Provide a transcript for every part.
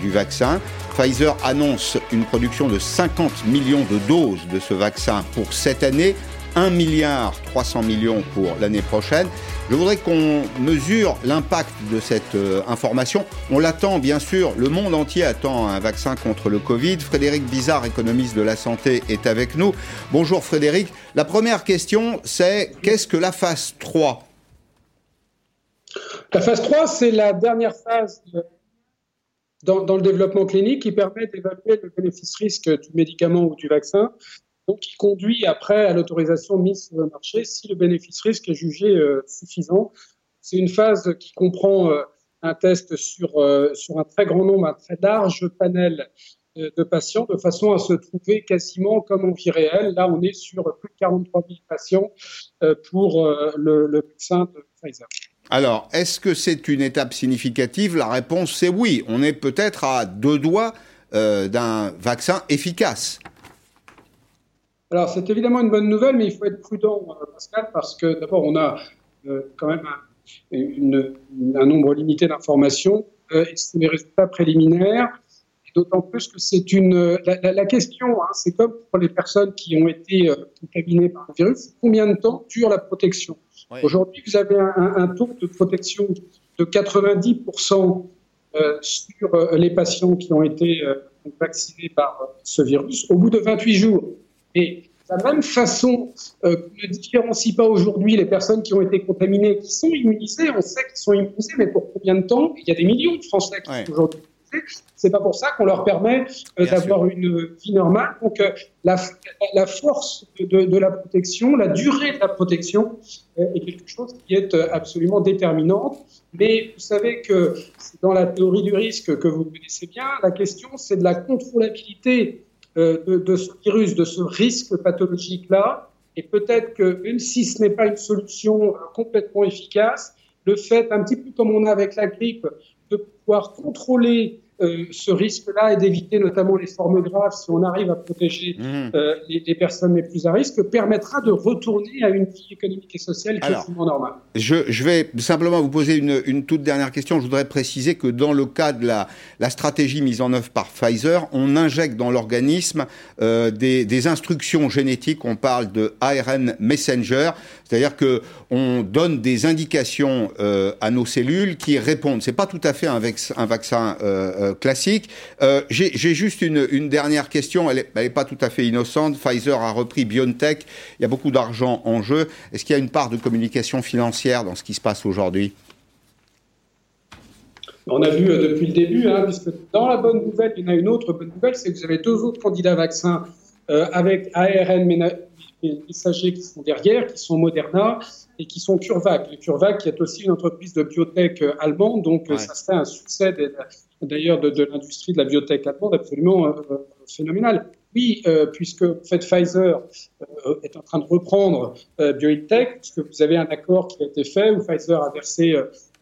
du vaccin. Pfizer annonce une production de 50 millions de doses de ce vaccin pour cette année, 1 milliard 300 millions pour l'année prochaine. Je voudrais qu'on mesure l'impact de cette euh, information. On l'attend bien sûr, le monde entier attend un vaccin contre le Covid. Frédéric Bizarre, économiste de la santé, est avec nous. Bonjour Frédéric. La première question, c'est qu'est-ce que la phase 3 La phase 3, c'est la dernière phase dans, dans, le développement clinique qui permet d'évaluer le bénéfice-risque du médicament ou du vaccin, donc qui conduit après à l'autorisation mise sur le marché si le bénéfice-risque est jugé euh, suffisant. C'est une phase qui comprend euh, un test sur, euh, sur un très grand nombre, un très large panel de patients de façon à se trouver quasiment comme en vie réelle. Là, on est sur plus de 43 000 patients pour le, le vaccin de Pfizer. Alors, est-ce que c'est une étape significative? La réponse, c'est oui. On est peut-être à deux doigts euh, d'un vaccin efficace. Alors, c'est évidemment une bonne nouvelle, mais il faut être prudent, euh, Pascal, parce que d'abord, on a euh, quand même un, nombre limité d'informations. c'est des résultats préliminaires. D'autant plus que c'est une. La, question, hein, c'est comme pour les personnes qui ont été contaminées par le virus, combien de temps dure la protection? Aujourd'hui, vous avez un, taux de protection de 90% euh, sur euh, les patients qui ont été euh, vaccinés par ce virus au bout de 28 jours. Et de la même façon qu'on ne différencie pas aujourd'hui les personnes qui ont été contaminées, qui sont immunisées, on sait qu'ils sont immunisés, mais pour combien de temps? Il y a des millions de Français qui sont aujourd'hui c'est pas pour ça qu'on leur permet euh, d'avoir une vie normale. Donc euh, la, la, force de, de, la protection, la durée de la protection euh, est quelque chose qui est absolument déterminante. Mais vous savez que dans la théorie du risque que vous connaissez bien, la question c'est de la contrôlabilité de, de, ce virus, de ce risque pathologique-là. Et peut-être que même si ce n'est pas une solution complètement efficace, le fait, un petit peu comme on a avec la grippe, de pouvoir contrôler euh, ce risque-là et d'éviter notamment les formes graves, si on arrive à protéger mmh. euh, les, personnes les plus à risque, permettra de retourner à une vie économique et sociale quasiment normale. Je, je, vais simplement vous poser une, une, toute dernière question. Je voudrais préciser que dans le cas de la, la stratégie mise en œuvre par Pfizer, on injecte dans l'organisme euh, des, des, instructions génétiques. On parle de ARN messenger, c'est-à-dire que on donne des indications à nos cellules qui répondent. C'est pas tout à fait un, un vaccin euh, classique. Euh, j'ai juste une, dernière question, elle n'est pas tout à fait innocente. Pfizer a repris BioNTech, il y a beaucoup d'argent en jeu. Est-ce qu'il y a une part de communication financière dans ce qui se passe aujourd'hui? On a vu euh, depuis le début, hein, puisque dans la bonne nouvelle, il y en a une autre bonne nouvelle, c'est que vous avez deux autres candidats vaccins avec ARN messagers qui sont derrière, qui sont Moderna et qui sont CureVac. CureVac qui est aussi une entreprise de biotech allemande, donc ça serait un succès d'ailleurs de, l'industrie de la biotech allemande absolument euh, euh, phénoménal. Oui, euh, puisque en fait, Pfizer est en train de reprendre BioNTech, puisque vous avez un accord qui a été fait où Pfizer a versé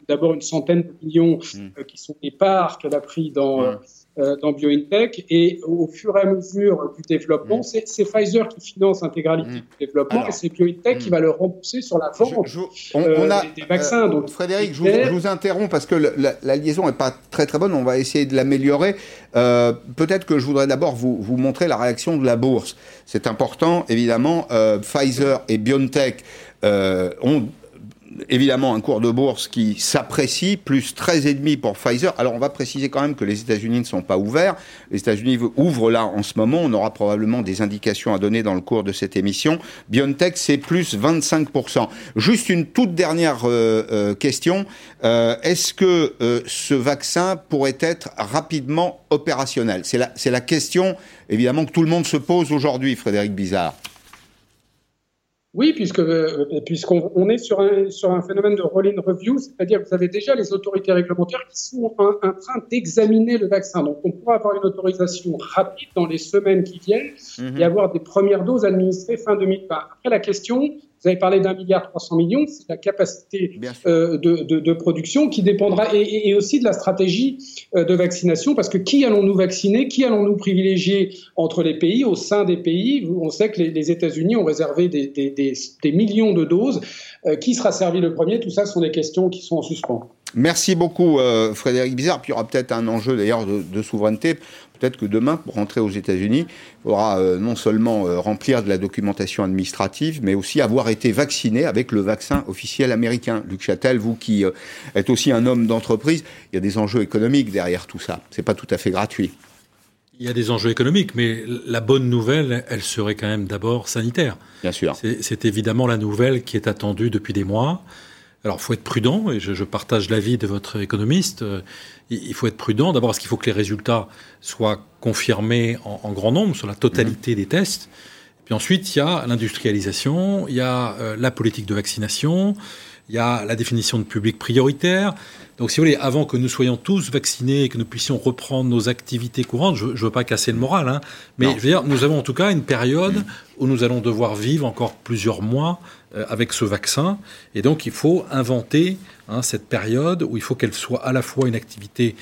d'abord une centaine de millions mm. qui sont des parts qu'elle a pris dans, mm. Euh, dans BioNTech. Et au fur et à mesure du développement, mm. c'est Pfizer qui finance l'intégralité mm. du développement et c'est BioNTech qui mm. va le rembourser sur la vente on, euh, a, des, vaccins. Euh, Frédéric, je vous, interromps parce que la, liaison n'est pas très très bonne. On va essayer de l'améliorer. Peut-être que je voudrais d'abord vous, vous, montrer la réaction de la bourse. C'est important, évidemment. Pfizer et BioNTech ont évidemment un cours de bourse qui s'apprécie, plus 13,5 pour Pfizer. Alors on va préciser quand même que les États-Unis ne sont pas ouverts. Les États-Unis ouvrent là en ce moment. On aura probablement des indications à donner dans le cours de cette émission. BioNTech, c'est plus 25%. Juste une toute dernière euh, euh, question. Euh, est-ce que ce vaccin pourrait être rapidement opérationnel? C'est la, la question, évidemment, que tout le monde se pose aujourd'hui, Frédéric Bizarre. Oui, puisque euh, puisqu'on est sur un, sur un phénomène de roll-in review, c'est-à-dire que vous avez déjà les autorités réglementaires qui sont en, train d'examiner le vaccin. Donc, on pourra avoir une autorisation rapide dans les semaines qui viennent mhm. et avoir des premières doses administrées fin 2020. Après, la question, vous avez parlé d'un milliard 300 millions, c'est la capacité euh, de, de, de, production qui dépendra et, et, aussi de la stratégie euh, de vaccination, parce que qui allons-nous vacciner, qui allons-nous privilégier entre les pays, au sein des pays? On sait que les, les États-Unis ont réservé des, des, des, des, millions de doses. Euh, qui sera servi le premier? Tout ça sont des questions qui sont en suspens. Merci beaucoup, euh, Frédéric Bizarre. Puis il y aura peut-être un enjeu d'ailleurs de, souveraineté. Peut-être que demain, pour rentrer aux États-Unis, il faudra euh, non seulement euh, remplir de la documentation administrative, mais aussi avoir été vacciné avec le vaccin officiel américain. Luc Châtel, vous qui êtes aussi un homme d'entreprise, il y a des enjeux économiques derrière tout ça. C'est pas tout à fait gratuit. Il y a des enjeux économiques, mais la bonne nouvelle, elle serait quand même d'abord sanitaire. Bien sûr. C'est évidemment la nouvelle qui est attendue depuis des mois. Alors, il faut être prudent, et je, partage l'avis de votre économiste. Euh, il faut être prudent, d'abord parce qu'il faut que les résultats soient confirmés en, grand nombre sur la totalité mmh. des tests. Puis ensuite, il y a l'industrialisation, il y a euh, la politique de vaccination, il y a la définition de public prioritaire. Donc, si vous voulez, avant que nous soyons tous vaccinés et que nous puissions reprendre nos activités courantes, je ne veux pas casser le moral, hein, mais je veux dire, nous avons en tout cas une période où nous allons devoir vivre encore plusieurs mois avec ce vaccin. Et donc, il faut inventer hein, cette période où il faut qu'elle soit à la fois une activité,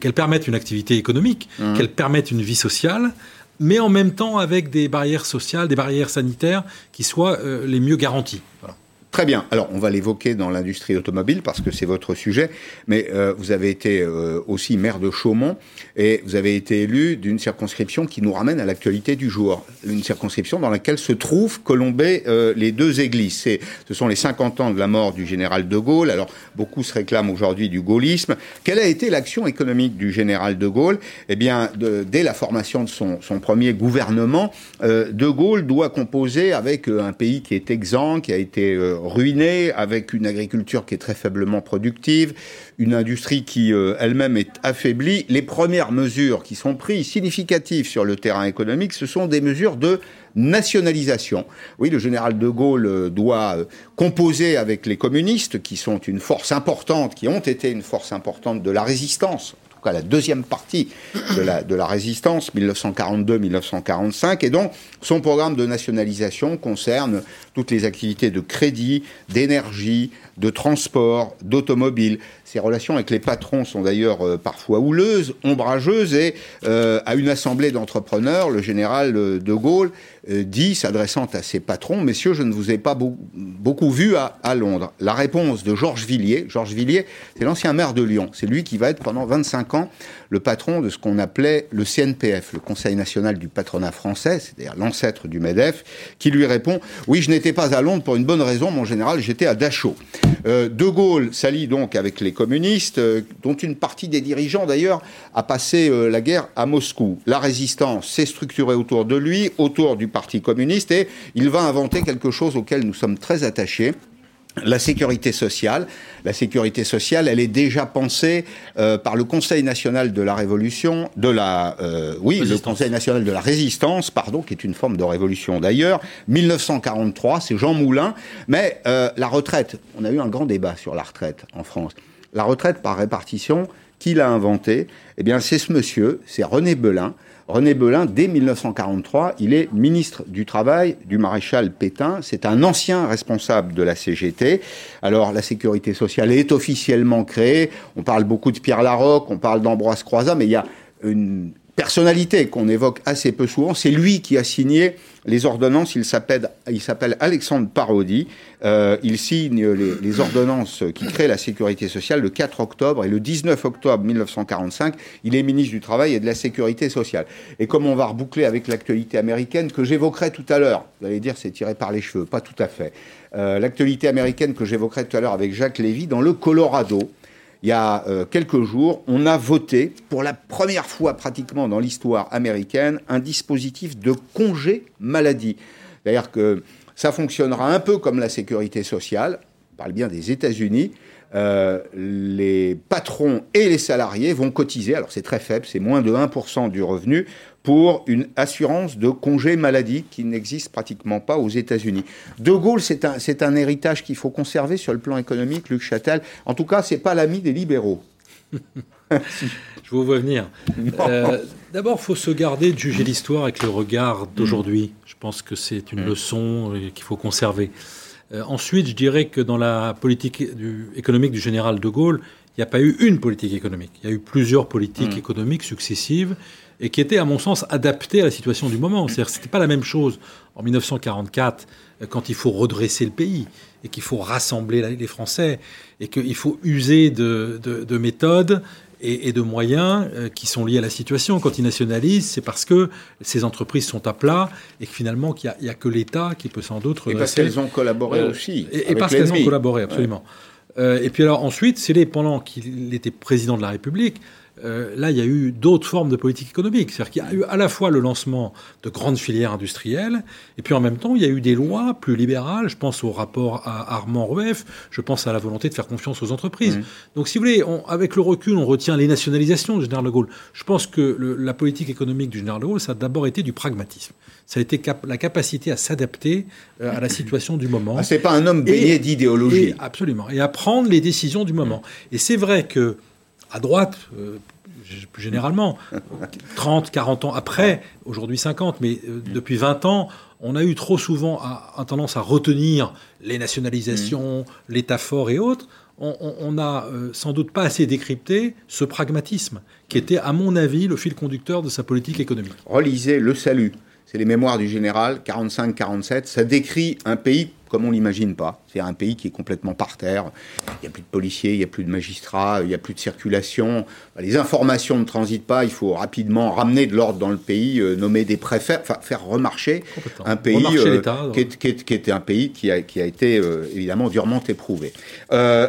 qu'elle permette une activité économique, mmh. qu'elle permette une vie sociale, mais en même temps avec des barrières sociales, des barrières sanitaires qui soient euh, les mieux garanties. Voilà. Très bien. Alors, on va l'évoquer dans l'industrie automobile parce que c'est votre sujet, mais euh, vous avez été euh, aussi maire de Chaumont et vous avez été élu d'une circonscription qui nous ramène à l'actualité du jour. Une circonscription dans laquelle se trouvent Colombay euh, les deux églises. Ce sont les 50 ans de la mort du général de Gaulle. Alors, beaucoup se réclament aujourd'hui du gaullisme. Quelle a été l'action économique du général de Gaulle? Eh bien, dès la formation de son, son premier gouvernement, de Gaulle doit composer avec un pays qui est exempt, qui a été ruiné, avec une agriculture qui est très faiblement productive, une industrie qui euh, elle-même est affaiblie. Les premières mesures qui sont prises significatives sur le terrain économique, ce sont des mesures de nationalisation. Oui, le général de Gaulle euh, doit euh, composer avec les communistes, qui sont une force importante, qui ont été une force importante de la résistance tout cas la deuxième partie de la, résistance, 1942-1945. Et donc, son programme de nationalisation concerne toutes les activités de crédit, d'énergie, de transport, d'automobile. Ses relations avec les patrons sont d'ailleurs euh, parfois houleuses, ombrageuses, et euh, à une assemblée d'entrepreneurs, le général euh, de Gaulle dit, s'adressant à ses patrons, Messieurs, je ne vous ai pas beaucoup vu à, à, Londres. La réponse de Georges Villiers, Georges Villiers, c'est l'ancien maire de Lyon, c'est lui qui va être pendant 25 le patron de ce qu'on appelait le CNPF, le Conseil national du patronat français, c'est-à-dire l'ancêtre du MEDEF, qui lui répond Oui, je n'étais pas à Londres pour une bonne raison, mon général, j'étais à Dachau. Euh, de Gaulle s'allie donc avec les communistes, euh, dont une partie des dirigeants d'ailleurs a passé euh, la guerre à Moscou. La résistance s'est structurée autour de lui, autour du Parti communiste, et il va inventer quelque chose auquel nous sommes très attachés la sécurité sociale. La sécurité sociale, elle est déjà pensée euh, par le Conseil national de la Révolution, de la, euh, oui, le Conseil national de la résistance, pardon, qui est une forme de révolution d'ailleurs. 1943, c'est Jean Moulin. Mais euh, la retraite, on a eu un grand débat sur la retraite en France. La retraite par répartition, qui l'a inventée? Eh bien, c'est ce monsieur, c'est René Belin. René Belin, dès 1943, il est ministre du Travail du maréchal Pétain. C'est un ancien responsable de la CGT. Alors, la sécurité sociale est officiellement créée. On parle beaucoup de Pierre Larocque, on parle d'Ambroise Croizat, mais il y a une personnalité qu'on évoque assez peu souvent. C'est lui qui a signé les ordonnances. Il s'appelle, Alexandre Parodi. Euh, il signe les, ordonnances qui créent la sécurité sociale le 4 octobre et le 19 octobre 1945. Il est ministre du Travail et de la Sécurité sociale. Et comme on va reboucler avec l'actualité américaine que j'évoquerai tout à l'heure, vous allez dire c'est tiré par les cheveux, pas tout à fait. Euh, l'actualité américaine que j'évoquerai tout à l'heure avec Jacques Lévy dans le Colorado il y a euh, quelques jours, on a voté pour la première fois pratiquement dans l'histoire américaine un dispositif de congé maladie. C'est-à-dire que ça fonctionnera un peu comme la sécurité sociale, on parle bien des États-Unis, euh, les patrons et les salariés vont cotiser, alors c'est très faible, c'est moins de 1% du revenu, pour une assurance de congé maladie qui n'existe pratiquement pas aux États-Unis. De Gaulle, c'est un, héritage qu'il faut conserver sur le plan économique, Luc Châtel. En tout cas, c'est pas l'ami des libéraux. Je vous vois venir. Euh, d'abord, il faut se garder de juger l'histoire avec le regard d'aujourd'hui. Je pense que c'est une mm. leçon euh, qu'il faut conserver. Euh, ensuite, je dirais que dans la politique économique du général de Gaulle, il n'y a pas eu une politique économique. Il y a eu plusieurs politiques mmh. économiques successives et qui étaient, à mon sens, adaptées à la situation du moment. C'est-à-dire c'était pas la même chose en 1944 euh, quand il faut redresser le pays et qu'il faut rassembler les Français et qu'il faut user de, de méthodes et, de moyens euh, qui sont liés à la situation. Quand ils nationalisent, c'est parce que ces entreprises sont à plat et que finalement, il n'y a, que l'État qui peut sans doute... Et parce qu'elles ont collaboré euh, aussi. Et, parce qu'elles ont collaboré, absolument. Euh, et puis alors ensuite, c'est pendant qu'il était président de la République, euh, là, il y a eu d'autres formes de politique économique. C'est-à-dire qu'il y a eu à la fois le lancement de grandes filières industrielles, et puis en même temps, il y a eu des lois plus libérales. Je pense au rapport à Armand Rueff, je pense à la volonté de faire confiance aux entreprises. Donc, si vous voulez, avec le recul, on retient les nationalisations du général de Gaulle. Je pense que la politique économique du général de Gaulle, ça a d'abord été du pragmatisme. Ça a été la capacité à s'adapter euh, à la situation du moment. Ah, c'est pas un homme baigné d'idéologie. Absolument. Et à prendre les décisions du moment. Et c'est vrai que à droite, euh, plus généralement, 30, 40 ans après, aujourd'hui 50, mais euh, depuis 20 ans, on a eu trop souvent à, tendance à retenir les nationalisations, mm. l'État fort et autres. On n'a euh, sans doute pas assez décrypté ce pragmatisme qui était, à mon avis, le fil conducteur de sa politique économique. Relisez Le Salut, c'est les mémoires du général, 45-47, ça décrit un pays comme on l'imagine pas. C'est un pays qui est complètement par terre. Il n'y a plus de policiers, il n'y a plus de magistrats, il n'y a plus de circulation. Les informations ne transitent pas. Il faut rapidement ramener de l'ordre dans le pays, euh, nommer des préfets, enfin faire remarcher un pays euh, qui, était un pays qui a, qui a été euh, évidemment durement éprouvé.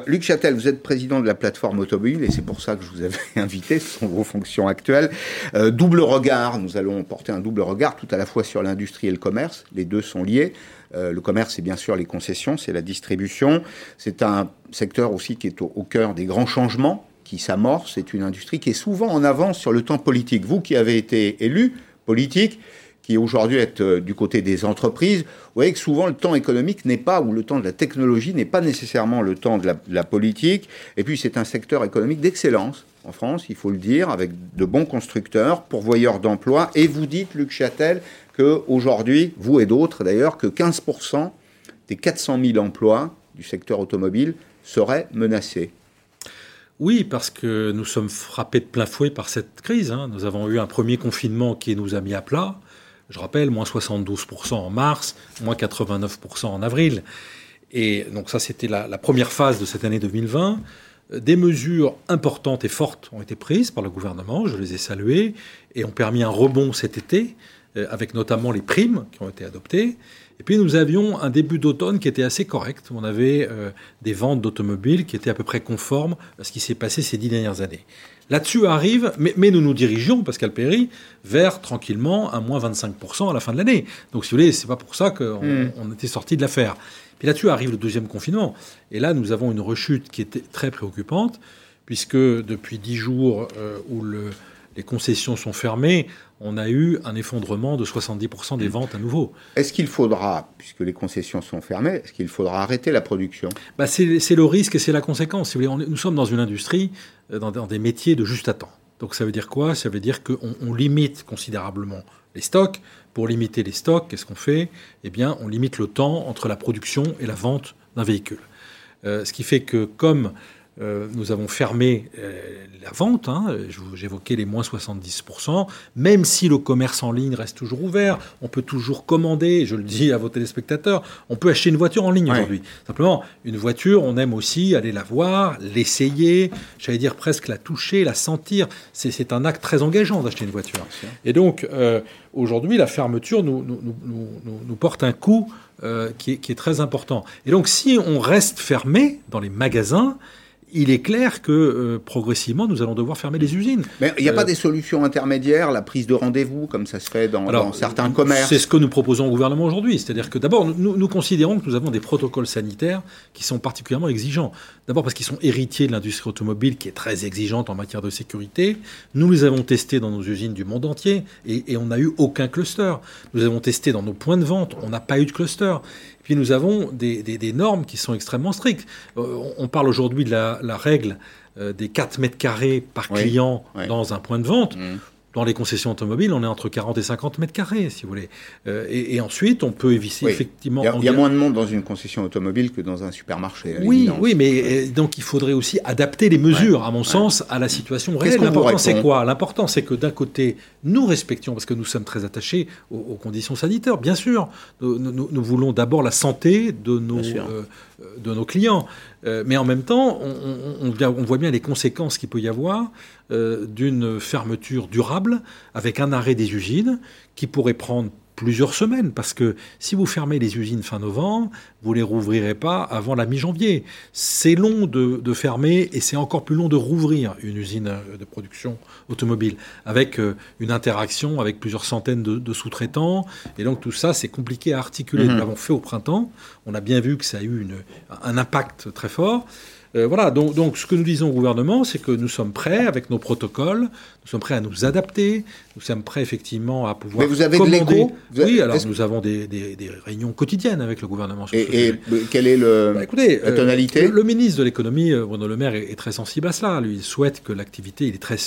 Luc Châtel, vous êtes président de la plateforme automobile et c'est pour ça que je vous avais invité. Ce sont vos fonctions actuelles. double regard. Nous allons porter un double regard tout à la fois sur l'industrie et le commerce. Les deux sont liés. Euh, le commerce, c'est bien sûr les concessions, c'est la distribution. C'est un secteur aussi qui est au, cœur des grands changements qui s'amorcent. C'est une industrie qui est souvent en avance sur le temps politique. Vous qui avez été élu politique, qui aujourd'hui êtes euh, du côté des entreprises, vous voyez que souvent le temps économique n'est pas, ou le temps de la technologie n'est pas nécessairement le temps de la, de la politique. Et puis c'est un secteur économique d'excellence en France, il faut le dire, avec de bons constructeurs, pourvoyeurs d'emplois. Et vous dites, Luc Châtel, qu'aujourd'hui, vous et d'autres d'ailleurs, que 15% des 400 000 emplois du secteur automobile seraient menacés. Oui, parce que nous sommes frappés de plein fouet par cette crise. Hein. Nous avons eu un premier confinement qui nous a mis à plat. Je rappelle, moins 72% en mars, moins 89% en avril. Et donc ça, c'était la, la, première phase de cette année 2020. Des mesures importantes et fortes ont été prises par le gouvernement, je les ai saluées, et ont permis un rebond cet été. Euh, avec notamment les primes qui ont été adoptées. Et puis nous avions un début d'automne qui était assez correct. On avait euh, des ventes d'automobiles qui étaient à peu près conformes à ce qui s'est passé ces dix dernières années. Là-dessus arrive, mais, nous nous dirigeons, Pascal Perry, vers tranquillement un moins 25% à la fin de l'année. Donc si vous voulez, c'est pas pour ça qu'on hmm. était sorti de l'affaire. Puis là-dessus arrive le deuxième confinement. Et là, nous avons une rechute qui était très préoccupante, puisque depuis dix jours euh, où le, les concessions sont fermées, on a eu un effondrement de 70% des mm. ventes à nouveau. Est-ce qu'il faudra, puisque les concessions sont fermées, est-ce qu'il faudra arrêter la production? Bah C'est le risque et c'est la conséquence. nous sommes dans une industrie, euh, dans, des métiers de juste à temps. Donc ça veut dire quoi? Ça veut dire qu'on limite considérablement les stocks. Pour limiter les stocks, qu'est-ce qu'on fait? Eh bien, on limite le temps entre la production et la vente d'un véhicule. Euh, ce qui fait que comme euh, nous avons fermé euh, la vente, hein, j'évoquais les moins 70%, même si le commerce en ligne reste toujours ouvert, on peut toujours commander, je le dis à vos téléspectateurs, on peut acheter une voiture en ligne aujourd'hui. Simplement, une voiture, on aime aussi aller la voir, l'essayer, j'allais dire presque la toucher, la sentir. C'est un acte très engageant d'acheter une voiture. Et donc, euh, aujourd'hui, la fermeture nous, nous, nous, nous, porte un qui est, qui, est, très important. Et donc, si on reste fermé dans les magasins, il est clair que euh, progressivement, nous allons devoir fermer les usines. Mais il n'y a pas euh, des solutions intermédiaires, la prise de rendez-vous, comme ça se fait dans, certains commerces C'est ce que nous proposons au gouvernement aujourd'hui. C'est-à-dire que d'abord, nous, nous, considérons que nous avons des protocoles sanitaires qui sont particulièrement exigeants. D'abord parce qu'ils sont héritiers de l'industrie automobile qui est très exigeante en matière de sécurité. Nous les avons testés dans nos usines du monde entier et, et on n'a eu aucun cluster. Nous avons testé dans nos points de vente, on n'a pas eu de cluster. Puis nous avons des, normes qui sont extrêmement strictes. Euh, on parle aujourd'hui de la, règle euh, des 4 mètres carrés par client dans un point de vente. Mmh. Dans les concessions automobiles, on est entre 40 et 50 mètres carrés, si vous voulez. Euh, et, ensuite, on peut éviter effectivement. Il y, a, moins de monde dans une concession automobile que dans un supermarché. Oui, oui, mais euh, donc il faudrait aussi adapter les mesures, à mon sens, à la situation réelle. L'important, c'est quoi? L'important, c'est que d'un côté, nous respections, parce que nous sommes très attachés aux, conditions sanitaires, bien sûr. Nous, voulons d'abord la santé de nos, euh, de nos clients. mais en même temps, on, on, voit bien les conséquences qu'il peut y avoir euh, d'une fermeture durable avec un arrêt des usines qui pourrait prendre plusieurs semaines, parce que si vous fermez les usines fin novembre, vous les rouvrirez pas avant la mi-janvier. C'est long de, fermer et c'est encore plus long de rouvrir une usine de production automobile, avec euh, une interaction avec plusieurs centaines de, sous-traitants. Et donc tout ça, c'est compliqué à articuler. Mhm. Nous l'avons fait au printemps. On a bien vu que ça a eu un impact très fort. Euh, voilà, donc, donc, ce que nous disons au gouvernement, c'est que nous sommes prêts avec nos protocoles, nous sommes prêts à nous adapter, nous sommes prêts effectivement à pouvoir. Mais vous avez de l'écho Oui, alors nous avons des, des, des, réunions quotidiennes avec le gouvernement. Sur et, et quelle est le, bah, écoutez, la euh, tonalité le, ministre de l'économie, euh, Bruno Le Maire, est, très sensible à cela. Lui, il souhaite que l'activité, il, est très,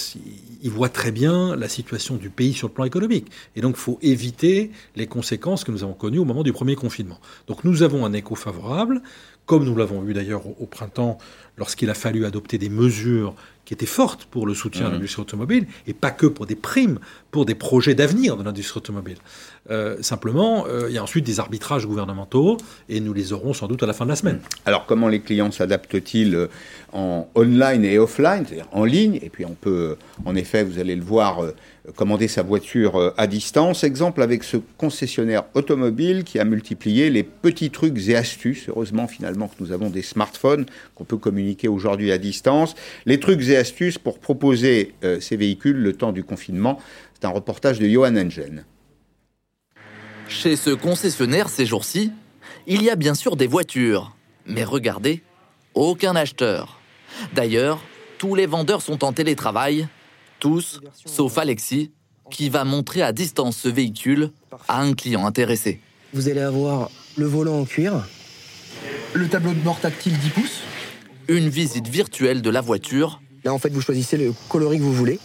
il voit très bien la situation du pays sur le plan économique. Et donc, il faut éviter les conséquences que nous avons connues au moment du premier confinement. Donc, nous avons un écho favorable comme nous l'avons vu d'ailleurs au, printemps, lorsqu'il a fallu adopter des mesures qui étaient fortes pour le soutien à mmh. l'industrie automobile, et pas que pour des primes, pour des projets d'avenir de l'industrie automobile. Euh, simplement, euh, il y a ensuite des arbitrages gouvernementaux, et nous les aurons sans doute à la fin de la semaine. Alors comment les clients s'adaptent-ils euh, en online et offline, c'est-à-dire en ligne? Et puis on peut, en effet, vous allez le voir, commander sa voiture à distance. Exemple avec ce concessionnaire automobile qui a multiplié les petits trucs et astuces. Heureusement finalement que nous avons des smartphones qu'on peut communiquer aujourd'hui à distance. Les trucs et astuces pour proposer ces véhicules le temps du confinement. C'est un reportage de Johan Engen. Chez ce concessionnaire ces jours-ci, il y a bien sûr des voitures. Mais regardez, aucun acheteur. D'ailleurs, tous les vendeurs sont en télétravail, tous, sauf Alexis, qui va montrer à distance ce véhicule à un client intéressé. Vous allez avoir le volant en cuir, le tableau de bord tactile 10 pouces, une visite virtuelle de la voiture. Là, en fait, vous choisissez le coloris que vous voulez.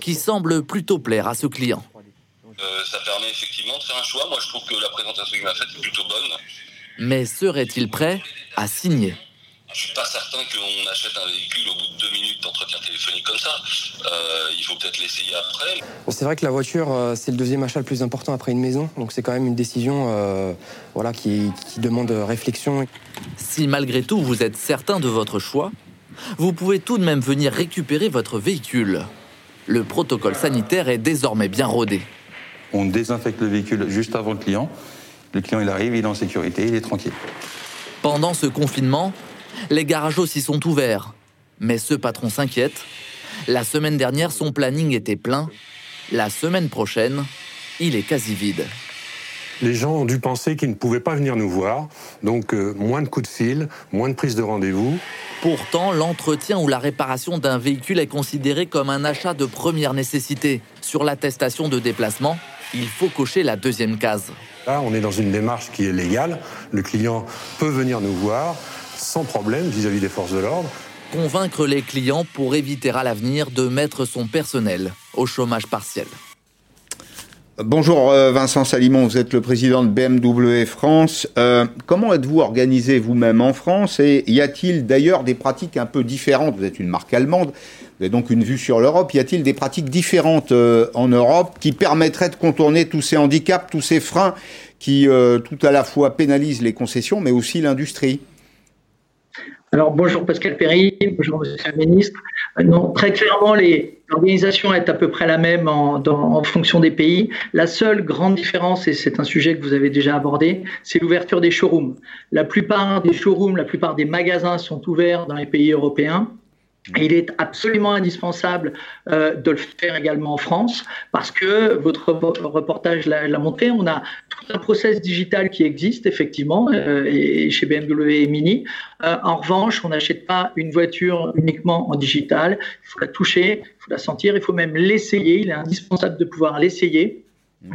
Qui semble plutôt plaire à ce client. Euh, ça permet effectivement de faire un choix. Moi, je trouve que la présentation qu'il m'a faite est plutôt bonne. Mais serait-il prêt à signer? Je suis pas certain qu'on achète un véhicule au bout de deux minutes d'entretien téléphonique comme ça. Euh, il faut peut-être l'essayer après. C'est vrai que la voiture, euh, c'est le deuxième achat le plus important après une maison. Donc c'est quand même une décision voilà, qui, qui demande réflexion. Si malgré tout vous êtes certain de votre choix, vous pouvez tout de même venir récupérer votre véhicule. Le protocole sanitaire est désormais bien rodé. On désinfecte le véhicule juste avant le client. Le client, il arrive, il est en sécurité, il est tranquille. Pendant ce confinement, les garages aussi sont ouverts. Mais ce patron s'inquiète. La semaine dernière, son planning était plein. La semaine prochaine, il est quasi vide. Les gens ont dû penser qu'ils ne pouvaient pas venir nous voir, donc euh, moins de coups de fil, moins de prise de rendez-vous. Pourtant, l'entretien ou la réparation d'un véhicule est considéré comme un achat de première nécessité. Sur l'attestation de déplacement, il faut cocher la deuxième case. Là, on est dans une démarche qui est légale. Le client peut venir nous voir sans problème vis-à-vis des forces de l'ordre. Convaincre les clients pour éviter à l'avenir de mettre son personnel au chômage partiel. Bonjour euh, Vincent Salimon, vous êtes le président de BMW France. Euh, comment êtes-vous organisé vous-même en France et y a-t-il d'ailleurs des pratiques un peu différentes? Vous êtes une marque allemande, vous avez donc une vue sur l'Europe. Y a-t-il des pratiques différentes euh, en Europe qui permettraient de contourner tous ces handicaps, tous ces freins qui tout à la fois pénalisent les concessions mais aussi l'industrie? Alors bonjour Pascal Perry, bonjour Monsieur le Ministre. Euh, non, très clairement, l'organisation est à peu près la même en, en, fonction des pays. La seule grande différence, et c'est un sujet que vous avez déjà abordé, c'est l'ouverture des showrooms. La plupart des showrooms, la plupart des magasins sont ouverts dans les pays européens il est absolument indispensable euh, de le faire également en France parce que votre reportage l'a montré, on a tout un process digital qui existe effectivement euh, chez BMW et Mini. Euh, en revanche, on n'achète pas une voiture uniquement en digital, il faut la toucher, il faut la sentir, il faut même l'essayer, il est indispensable de pouvoir l'essayer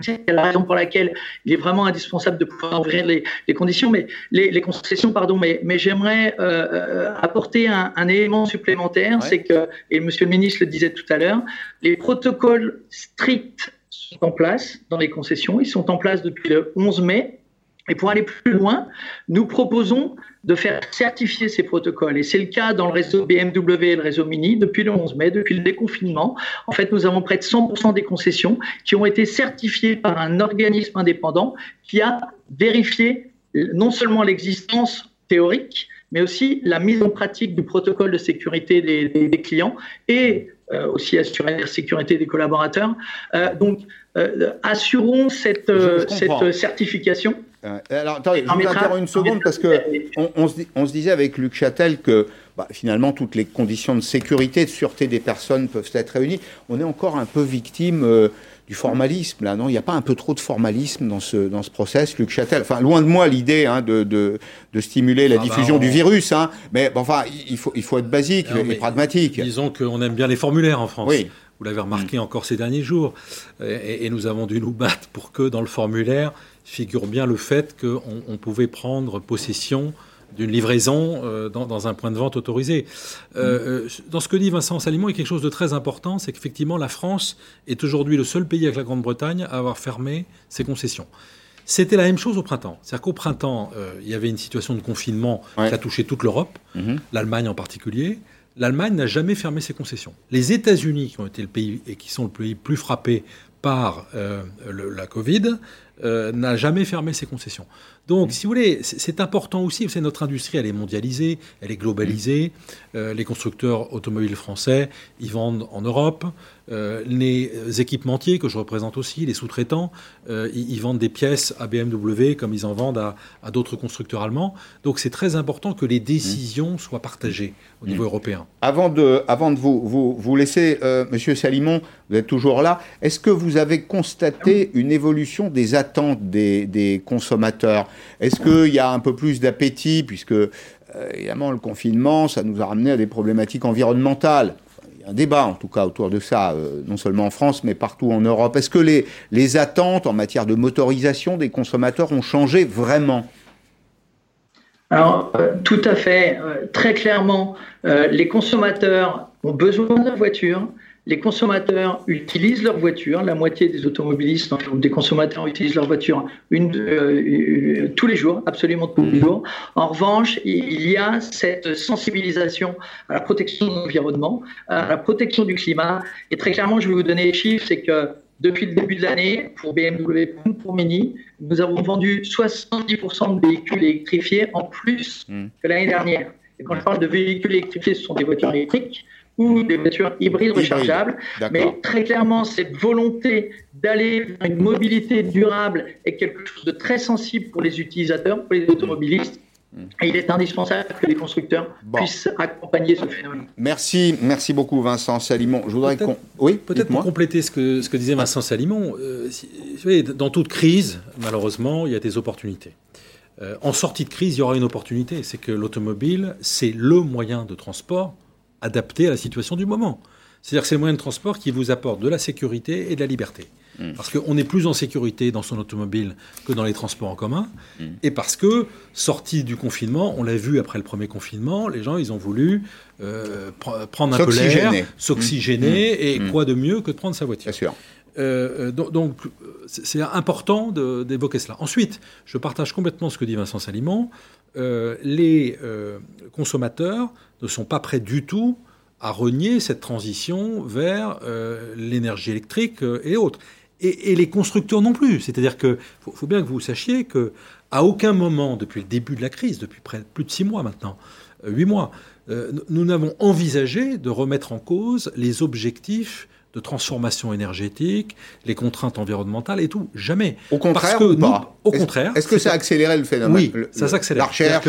C'est la raison pour laquelle il est vraiment indispensable de pouvoir ouvrir les, conditions, mais les, concessions, pardon. Mais, mais j'aimerais euh, euh, apporter un, élément supplémentaire, c'est que, et Monsieur le Ministre le disait tout à l'heure, les protocoles stricts sont en place dans les concessions. Ils sont en place depuis le 11 mai. Et pour aller plus loin, nous proposons de faire certifier ces protocoles. Et c'est le cas dans le réseau BMW et le réseau Mini depuis le 11 mai, depuis le déconfinement. En fait, nous avons près de 100% des concessions qui ont été certifiées par un organisme indépendant qui a vérifié non seulement l'existence théorique, mais aussi la mise en pratique du protocole de sécurité des, clients et euh, aussi assurer la sécurité des collaborateurs. Euh, donc, euh, assurons cette, cette certification alors, attendez, je vous interromps une seconde parce que on, se, disait avec Luc Châtel que bah, finalement toutes les conditions de sécurité, de sûreté des personnes peuvent être réunies. On est encore un peu victime euh, du formalisme là, non? Il n'y a pas un peu trop de formalisme dans ce dans ce process, Luc Châtel? Enfin, loin de moi l'idée hein, de, de, stimuler la ah, bah, diffusion du virus, hein, mais enfin, il faut il faut être basique et pragmatique. Disons qu'on aime bien les formulaires en France. Oui. Vous l'avez remarqué mm. encore ces derniers jours, et, et, nous avons dû nous battre pour que dans le formulaire figure bien le fait qu'on pouvait prendre possession d'une livraison euh, dans, un point de vente autorisé. Euh, euh, dans ce que dit Vincent Salimon, il y a quelque chose de très important, c'est qu'effectivement la France est aujourd'hui le seul pays avec la Grande-Bretagne à avoir fermé ses concessions. C'était la même chose au printemps. C'est-à-dire qu'au printemps, il y avait une situation de confinement qui a touché toute l'Europe, mhm. l'Allemagne en particulier. L'Allemagne n'a jamais fermé ses concessions. Les États-Unis, qui ont été le pays et qui sont le pays plus frappé par la Covid, euh, n'a jamais fermé ses concessions. Donc, si vous voulez, c'est important aussi, c'est notre industrie, elle est mondialisée, elle est globalisée. Euh, les constructeurs automobiles français, ils vendent en Europe. Euh, les équipementiers que je représente aussi, les sous-traitants, ils, vendent des pièces à BMW comme ils en vendent à, d'autres constructeurs allemands. Donc, c'est très important que les décisions soient partagées au niveau européen. Avant de, avant de vous, vous, vous laisser, Monsieur Salimon, vous êtes toujours là. Est-ce que vous avez constaté une évolution des attentes des, consommateurs Est-ce qu'il y a un peu plus d'appétit, puisque euh, évidemment le confinement, ça nous a ramené à des problématiques environnementales? Il y a un débat en tout cas autour de ça, euh, non seulement en France, mais partout en Europe. Est-ce que les, les attentes en matière de motorisation des consommateurs ont changé vraiment? Alors, euh, tout à fait. très clairement, les consommateurs ont besoin de la voiture les consommateurs utilisent leur voiture, la moitié des automobilistes ou des consommateurs utilisent leur voiture une, euh, tous les jours, absolument tous les jours. En revanche, il y a cette sensibilisation à la protection de l'environnement, à la protection du climat. Et très clairement, je vais vous donner les chiffres, c'est que depuis le début de l'année, pour BMW, pour Mini, nous avons vendu 70% de véhicules électrifiés en plus hmm. que l'année dernière. Et quand je parle de véhicules électrifiés, ce sont des voitures électriques ou des voitures hybrides rechargeables. Mais très clairement, cette volonté d'aller vers une mobilité durable est quelque chose de très sensible pour les utilisateurs, pour les automobilistes. Mm. Et il est indispensable que les constructeurs puissent accompagner ce phénomène. Merci, merci beaucoup Vincent Salimon. Je voudrais peut-être, oui, peut-être pour compléter ce que, ce que disait Vincent Salimon, euh, dans toute crise, malheureusement, il y a des opportunités. Euh, en sortie de crise, il y aura une opportunité, c'est que l'automobile, c'est le moyen de transport adapté à la situation du moment. C'est-à-dire que c'est le moyen de transport qui vous apporte de la sécurité et de la liberté. Hmm. Parce qu'on est plus en sécurité dans son automobile que dans les transports en commun. Hmm. Et parce que, sorti du confinement, on l'a vu après le premier confinement, les gens, ils ont voulu euh, prendre un peu l'air, s'oxygéner, hmm. et quoi de mieux que de prendre sa voiture. Bien sûr. Euh, euh, donc, c'est important d'évoquer cela. Ensuite, je partage complètement ce que dit Vincent Salimon. les consommateurs ne sont pas prêts du tout à renier cette transition vers euh, l'énergie électrique euh, et autres. Et, les constructeurs non plus. C'est-à-dire qu'il faut, bien que vous sachiez que à aucun moment depuis le début de la crise, depuis près, plus de six mois maintenant, euh, huit mois, nous n'avons envisagé de remettre en cause les objectifs de transformation énergétique, les contraintes environnementales et tout. Jamais. Au contraire ou pas Au contraire. Est-ce que ça a accéléré le phénomène Oui, ça s'accélère. La recherche.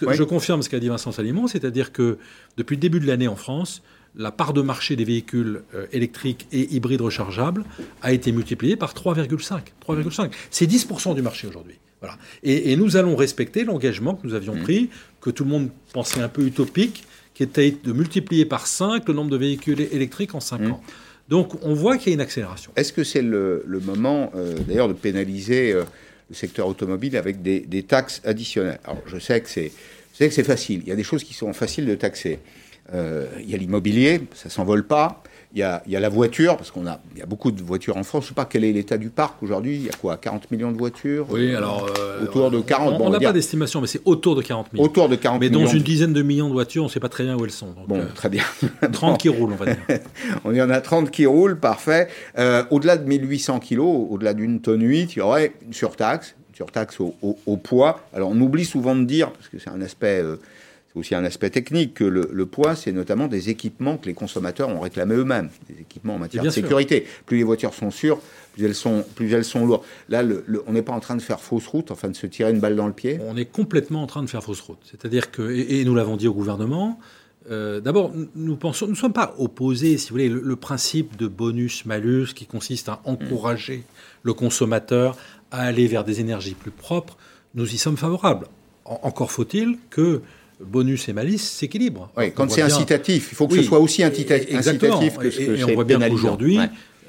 Je confirme ce qu'a dit Vincent Salimon, c'est-à-dire que depuis le début de l'année en France, la part de marché des véhicules euh, électriques et hybrides rechargeables a été multipliée par 3,5. 3,5. C'est 10% du marché aujourd'hui. Voilà. Et, nous allons respecter l'engagement que nous avions mmh. pris, que tout le monde pensait un peu utopique, qui était de multiplier par 5 le nombre de véhicules électriques en 5 mmh. ans. Donc on voit qu'il y a une accélération. Est-ce que c'est le, moment, euh, d'ailleurs, de pénaliser euh, le secteur automobile avec des, taxes additionnelles? Alors je sais que c'est facile. Il y a des choses qui sont faciles de taxer. Euh, il y a l'immobilier, ça s'envole pas. Il y, a, la voiture, parce qu'on a, il y a beaucoup de voitures en France. Je ne sais pas quel est l'état du parc aujourd'hui. Il y a quoi 40 millions de voitures? Oui, alors. Euh, autour de 40 On n'a pas d'estimation, mais c'est autour de 40 millions. Autour de 40 mais millions. Mais dans une dizaine de millions de voitures, on ne sait pas très bien où elles sont. bon, euh, très bien. 30 qui roulent, on va dire. on y en a 30 qui roulent, parfait. au-delà de 1800 kilos, au-delà d'une tonne 8, il y aurait une surtaxe, une surtaxe au, poids. Alors on oublie souvent de dire, parce que c'est un aspect aussi un aspect technique que le, poids, c'est notamment des équipements que les consommateurs ont réclamés eux-mêmes, des équipements en matière de sécurité. Plus les voitures sont sûres, plus elles sont, plus elles sont lourdes. Là, on n'est pas en train de faire fausse route, enfin de se tirer une balle dans le pied. On est complètement en train de faire fausse route. C'est-à-dire que, et, nous l'avons dit au gouvernement, euh, D'abord, nous pensons, nous ne sommes pas opposés, si vous voulez, le, principe de bonus-malus qui consiste à encourager le consommateur à aller vers des énergies plus propres, nous y sommes favorables. encore faut-il que bonus et malice s'équilibrent. Oui, quand c'est incitatif, il faut que ce soit aussi incitatif que ce que Et, on voit bien qu'aujourd'hui,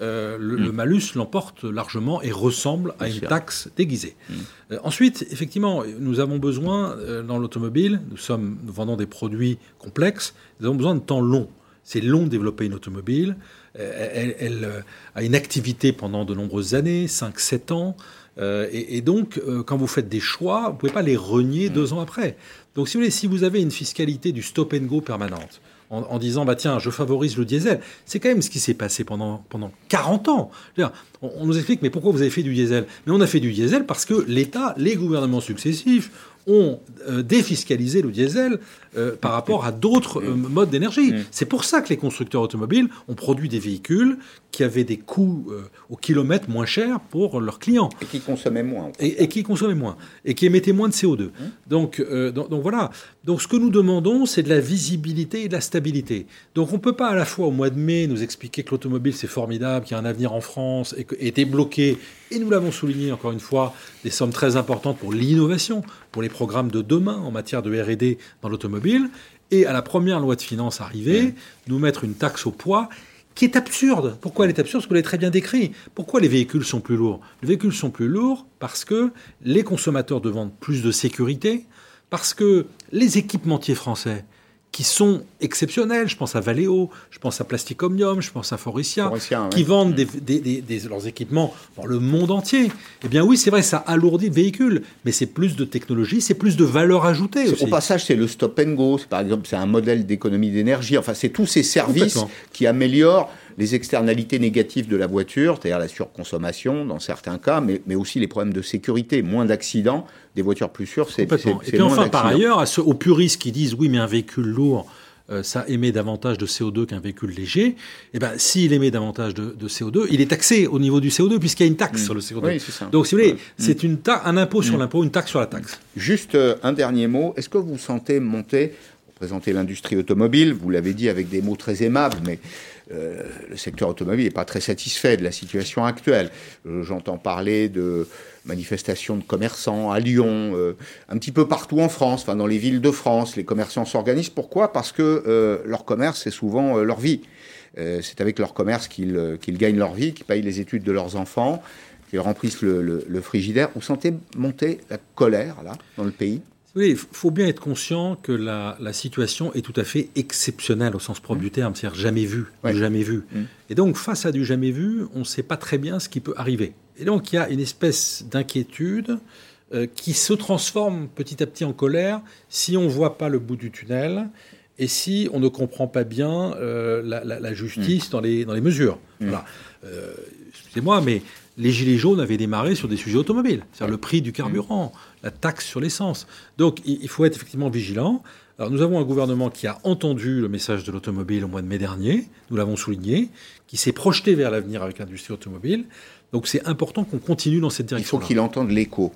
euh, le, mm. malus l'emporte largement et ressemble à une taxe déguisée. Mm. Euh, ensuite, effectivement, nous avons besoin, euh, dans l'automobile, nous, sommes, nous vendons des produits complexes, nous avons besoin de temps long. C'est long de développer une automobile. Elle, a une activité pendant de nombreuses années, 5-7 ans. et, donc, quand vous faites des choix, vous ne pouvez pas les renier mm. deux ans après. Donc, si vous voulez, si vous avez une fiscalité du stop and go permanente, en, disant bah tiens je favorise le diesel c'est quand même ce qui s'est passé pendant pendant 40 ans. On, on, nous explique mais pourquoi vous avez fait du diesel? Mais on a fait du diesel parce que l'État les gouvernements successifs ont euh, défiscalisé le diesel euh, par rapport à d'autres euh, modes d'énergie. Mm. C'est pour ça que les constructeurs automobiles ont produit des véhicules qui avaient des coûts au kilomètre moins chers pour leurs clients. Et qui consommaient moins. Et, qui consommaient moins. Et qui émettaient moins de CO2. Mm. Donc, donc, voilà. Donc ce que nous demandons, c'est de la visibilité et de la stabilité. Donc on ne peut pas à la fois au mois de mai nous expliquer que l'automobile c'est formidable, qu'il y a un avenir en France et, que, et débloquer, et nous l'avons souligné encore une fois, des sommes très importantes pour l'innovation, pour les programmes de demain en matière de RD dans l'automobile, et à la première loi de finances arrivée, nous mettre une taxe au poids qui est absurde. Pourquoi elle est absurde? Parce que vous l'avez très bien décrit. Pourquoi les véhicules sont plus lourds? Les véhicules sont plus lourds parce que les consommateurs demandent plus de sécurité, parce que les équipementiers français, qui sont exceptionnels. Je pense à Valeo, je pense à Plastic Omnium, je pense à Foricia, qui vendent des, leurs équipements dans le monde entier. Eh bien oui, c'est vrai, ça alourdit le véhicule, mais c'est plus de technologie, c'est plus de valeur ajoutée. Aussi. Au passage, c'est le stop and go, par exemple, c'est un modèle d'économie d'énergie. Enfin, c'est tous ces services qui améliorent les externalités négatives de la voiture, c'est-à-dire la surconsommation dans certains cas, mais, mais aussi les problèmes de sécurité, moins d'accidents, des voitures plus sûres, c'est Et puis enfin, par ailleurs, à ceux, aux puristes qui disent oui, mais un véhicule lourd, euh, ça émet davantage de CO2 qu'un véhicule léger, eh ben, s'il émet davantage de, CO2, il est taxé au niveau du CO2 puisqu'il y a une taxe mm. sur le CO2. Oui, ça. Donc, si vous voulez, mm. c'est une un impôt sur mm. l'impôt, une taxe sur la taxe. Juste euh, un dernier mot. Est-ce que vous sentez monter, vous présentez l'industrie automobile, vous l'avez dit avec des mots très aimables, mais euh, le secteur automobile n'est pas très satisfait de la situation actuelle. Euh, j'entends parler de manifestations de commerçants à Lyon, euh, un petit peu partout en France, enfin dans les villes de France, les commerçants s'organisent. Pourquoi? Parce que leur commerce, c'est souvent leur vie. c'est avec leur commerce qu'ils gagnent leur vie, qu'ils payent les études de leurs enfants, qu'ils remplissent le, le frigidaire. Vous sentez monter la colère, là, dans le pays? Oui, il faut bien être conscient que la, situation est tout à fait exceptionnelle au sens propre du terme, c'est-à-dire jamais vu, jamais vu. Mm. Et donc, face à du jamais vu, on ne sait pas très bien ce qui peut arriver. Et donc, il y a une espèce d'inquiétude euh, qui se transforme petit à petit en colère si on ne voit pas le bout du tunnel et si on ne comprend pas bien euh, la, justice mm. dans, les, dans les mesures. Voilà. Euh, excusez-moi, mais les Gilets jaunes avaient démarré sur des sujets automobiles, c'est-à-dire le prix du carburant, la taxe sur l'essence. Donc il faut être effectivement vigilant. Alors nous avons un gouvernement qui a entendu le message de l'automobile au mois de mai dernier, nous l'avons souligné, qui s'est projeté vers l'avenir avec l'industrie automobile. Donc c'est important qu'on continue dans cette direction. Il faut qu'il entende l'écho,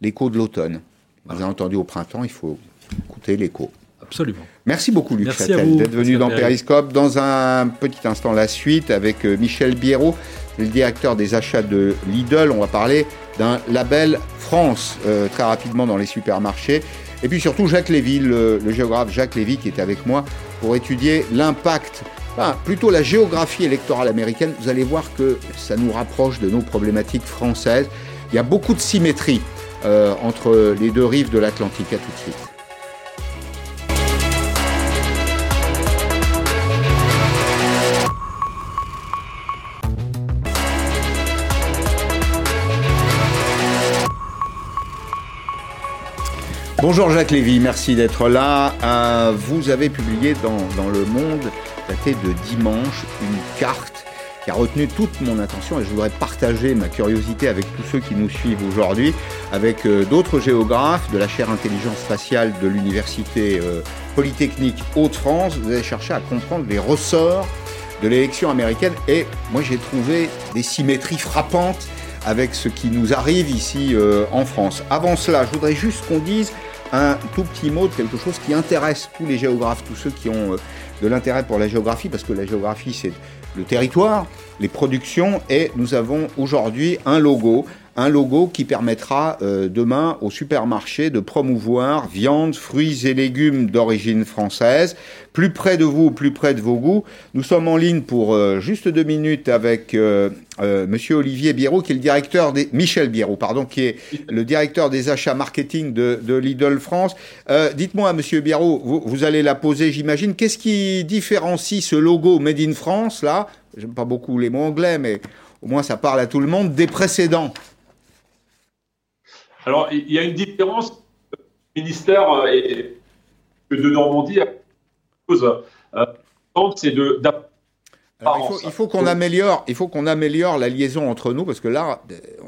l'écho de l'automne. Vous avez entendu au printemps, il faut écouter l'écho. Absolument. Merci beaucoup, Luc d'être venu dans Periscope. Dans un petit instant, la suite avec euh, Michel Biérot, le directeur des achats de Lidl. On va parler d'un label France euh, très rapidement dans les supermarchés. Et puis surtout Jacques Lévy, le, géographe Jacques Lévy qui est avec moi pour étudier l'impact plutôt la géographie électorale américaine, vous allez voir que ça nous rapproche de nos problématiques françaises. Il y a beaucoup de symétrie euh, entre les deux rives de l'Atlantique. À tout de suite. Bonjour Jacques Lévy, merci d'être là. Euh, vous avez publié dans, Le Monde, daté de dimanche, une carte qui a retenu toute mon attention et je voudrais partager ma curiosité avec tous ceux qui nous suivent aujourd'hui, avec euh, d'autres géographes de la chaire intelligence spatiale de l'Université euh, Polytechnique Hauts-de-France. Vous avez cherché à comprendre les ressorts de l'élection américaine et moi j'ai trouvé des symétries frappantes avec ce qui nous arrive ici en France. Avant cela, je voudrais juste qu'on dise un tout petit mot de quelque chose qui intéresse tous les géographes, tous ceux qui ont euh, de l'intérêt pour la géographie, parce que la géographie, c'est le territoire, les productions, et nous avons aujourd'hui un logo, un logo qui permettra euh, demain au supermarché de promouvoir viande, fruits et légumes d'origine française, plus près de vous, plus près de vos goûts. Nous sommes en ligne pour euh, juste deux minutes avec euh, euh, Monsieur Olivier Biérot, qui est le directeur des Michel Biérot, pardon, qui est le directeur des achats marketing de, de Lidl France. Dites-moi, Monsieur Biérot, vous, vous allez la poser, j'imagine. Qu'est-ce qui différencie ce logo Made in France là? J'aime pas beaucoup les mots anglais, mais au moins ça parle à tout le monde des précédents. Alors, il y a une différence ministère et de Normandie euh, c'est de il faut, qu'on améliore, il faut qu'on améliore la liaison entre nous parce que là,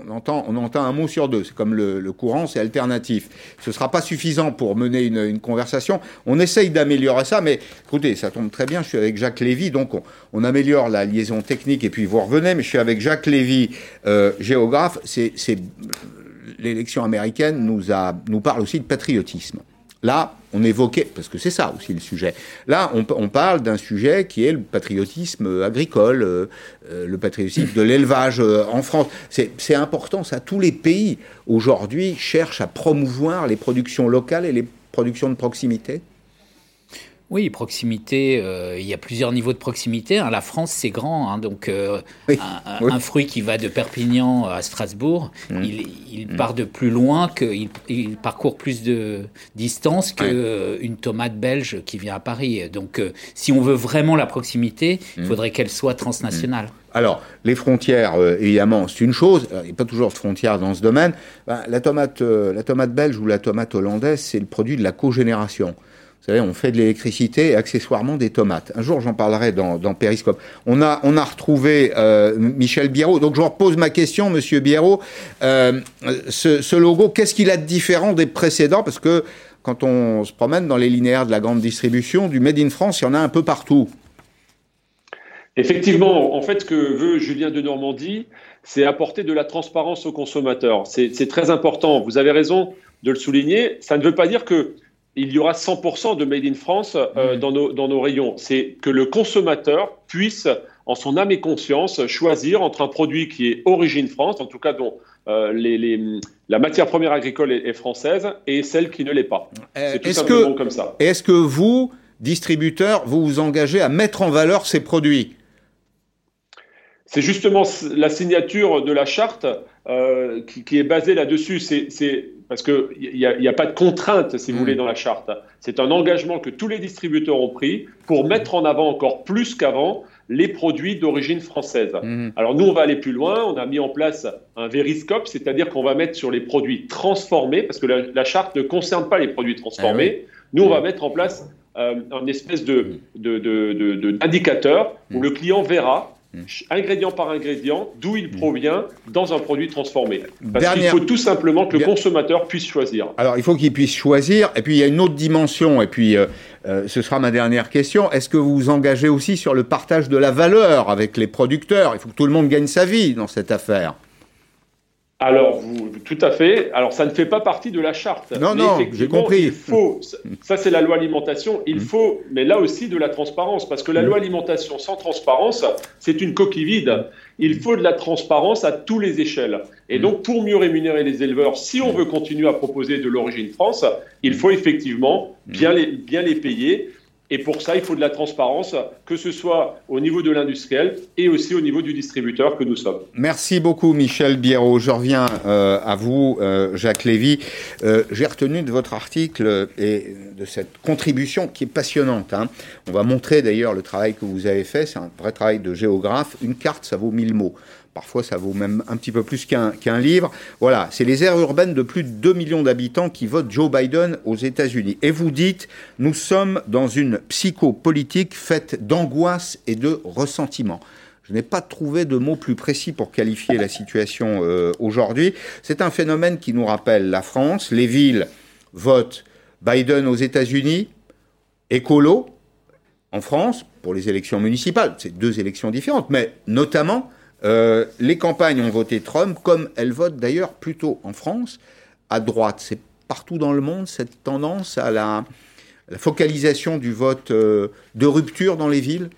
on entend, on entend un mot sur deux. C'est comme le, courant, c'est alternatif. Ce sera pas suffisant pour mener une, conversation. On essaye d'améliorer ça, mais écoutez, ça tombe très bien. Je suis avec Jacques Lévy, donc on, améliore la liaison technique et puis vous revenez. Mais je suis avec Jacques Lévy, euh, géographe. C'est, l'élection américaine nous a, nous parle aussi de patriotisme. Là, on évoquait, parce que c'est ça aussi le sujet, là, on, parle d'un sujet qui est le patriotisme agricole, euh, euh, le patriotisme de l'élevage euh, en France. C'est important, ça. Tous les pays, aujourd'hui, cherchent à promouvoir les productions locales et les productions de proximité. Oui, proximité, euh, il y a plusieurs niveaux de proximité. Hein. La France, c'est grand, hein, donc euh, un, fruit qui va de Perpignan à Strasbourg, mmh. il, mmh. part de plus loin, que, il, parcourt plus de distance qu'une euh, tomate belge qui vient à Paris. Donc si on veut vraiment la proximité, il mmh. faudrait qu'elle soit transnationale. Alors, les frontières, évidemment, c'est une chose. Il n'y a pas toujours de frontières dans ce domaine. Ben, la, tomate, la tomate belge ou la tomate hollandaise, c'est le produit de la cogénération. Vous savez, on fait de l'électricité et accessoirement des tomates. Un jour, j'en parlerai dans, dans, Périscope. On a, retrouvé euh, Michel Biérot. Donc, je repose ma question, Monsieur Biérot. Euh, ce, logo, qu'est-ce qu'il a de différent des précédents? Parce que quand on se promène dans les linéaires de la grande distribution, du Made in France, il y en a un peu partout. Effectivement, en fait, ce que veut Julien de Normandie, c'est apporter de la transparence aux consommateurs. C'est très important. Vous avez raison de le souligner. Ça ne veut pas dire que il y aura 100% de Made in France euh, mmh. dans, nos, dans nos rayons. C'est que le consommateur puisse, en son âme et conscience, choisir entre un produit qui est origine France, en tout cas dont euh, les, les, la matière première agricole est, française, et celle qui ne l'est pas. Euh, C'est tout simplement que, comme ça. Est-ce que vous, distributeur, vous vous engagez à mettre en valeur ces produits? C'est justement la signature de la charte qui, qui, est basée là-dessus. C'est parce qu'il n'y a, a, pas de contrainte, si vous voulez, mm. dans la charte. C'est un engagement que tous les distributeurs ont pris pour mettre en avant encore plus qu'avant les produits d'origine française. Mm. Alors nous, on va aller plus loin. On a mis en place un vériscope, c'est-à-dire qu'on va mettre sur les produits transformés, parce que la, charte ne concerne pas les produits transformés. Ah nous, on va mm. mettre en place euh, un espèce de, d'indicateur où le client verra ingrédient par ingrédient, d'où il provient dans un produit transformé. Parce qu'il faut tout simplement que le consommateur puisse choisir. Alors, il faut qu'il puisse choisir. Et puis, il y a une autre dimension. Et puis, euh, euh, ce sera ma dernière question. Est-ce que vous vous engagez aussi sur le partage de la valeur avec les producteurs? Il faut que tout le monde gagne sa vie dans cette affaire. Alors, vous, tout à fait. Alors, ça ne fait pas partie de la charte. Non, non, j'ai compris. Il faut, ça c'est la loi alimentation, il mm. faut, mais là aussi de la transparence, parce que la mm. loi alimentation sans transparence, c'est une coquille vide. Il faut de la transparence à tous les échelles. Et mm. donc, pour mieux rémunérer les éleveurs, si on veut continuer à proposer de l'origine France, il faut effectivement bien les, bien les payer Et pour ça, il faut de la transparence, que ce soit au niveau de l'industriel et aussi au niveau du distributeur que nous sommes. Merci beaucoup, Michel Biérot. Je reviens euh, à vous, euh, Jacques Lévy. Euh, j'ai retenu de votre article et de cette contribution qui est passionnante. Hein. On va montrer d'ailleurs le travail que vous avez fait. C'est un vrai travail de géographe. Une carte, ça vaut mille mots. Parfois, ça vaut même un petit peu plus qu'un livre. Voilà, c'est les aires urbaines de plus de 2 millions d'habitants qui votent Joe Biden aux États-Unis. Et vous dites, nous sommes dans une psychopolitique faite d'angoisse et de ressentiment. Je n'ai pas trouvé de mots plus précis pour qualifier la situation euh, aujourd'hui. C'est un phénomène qui nous rappelle la France. Les villes votent Biden aux États-Unis, écolo en France pour les élections municipales. C'est deux élections différentes, mais notamment euh, les campagnes ont voté Trump, comme elles votent d'ailleurs plutôt en France à droite. C'est partout dans le monde cette tendance à la, focalisation du vote euh, de rupture dans les villes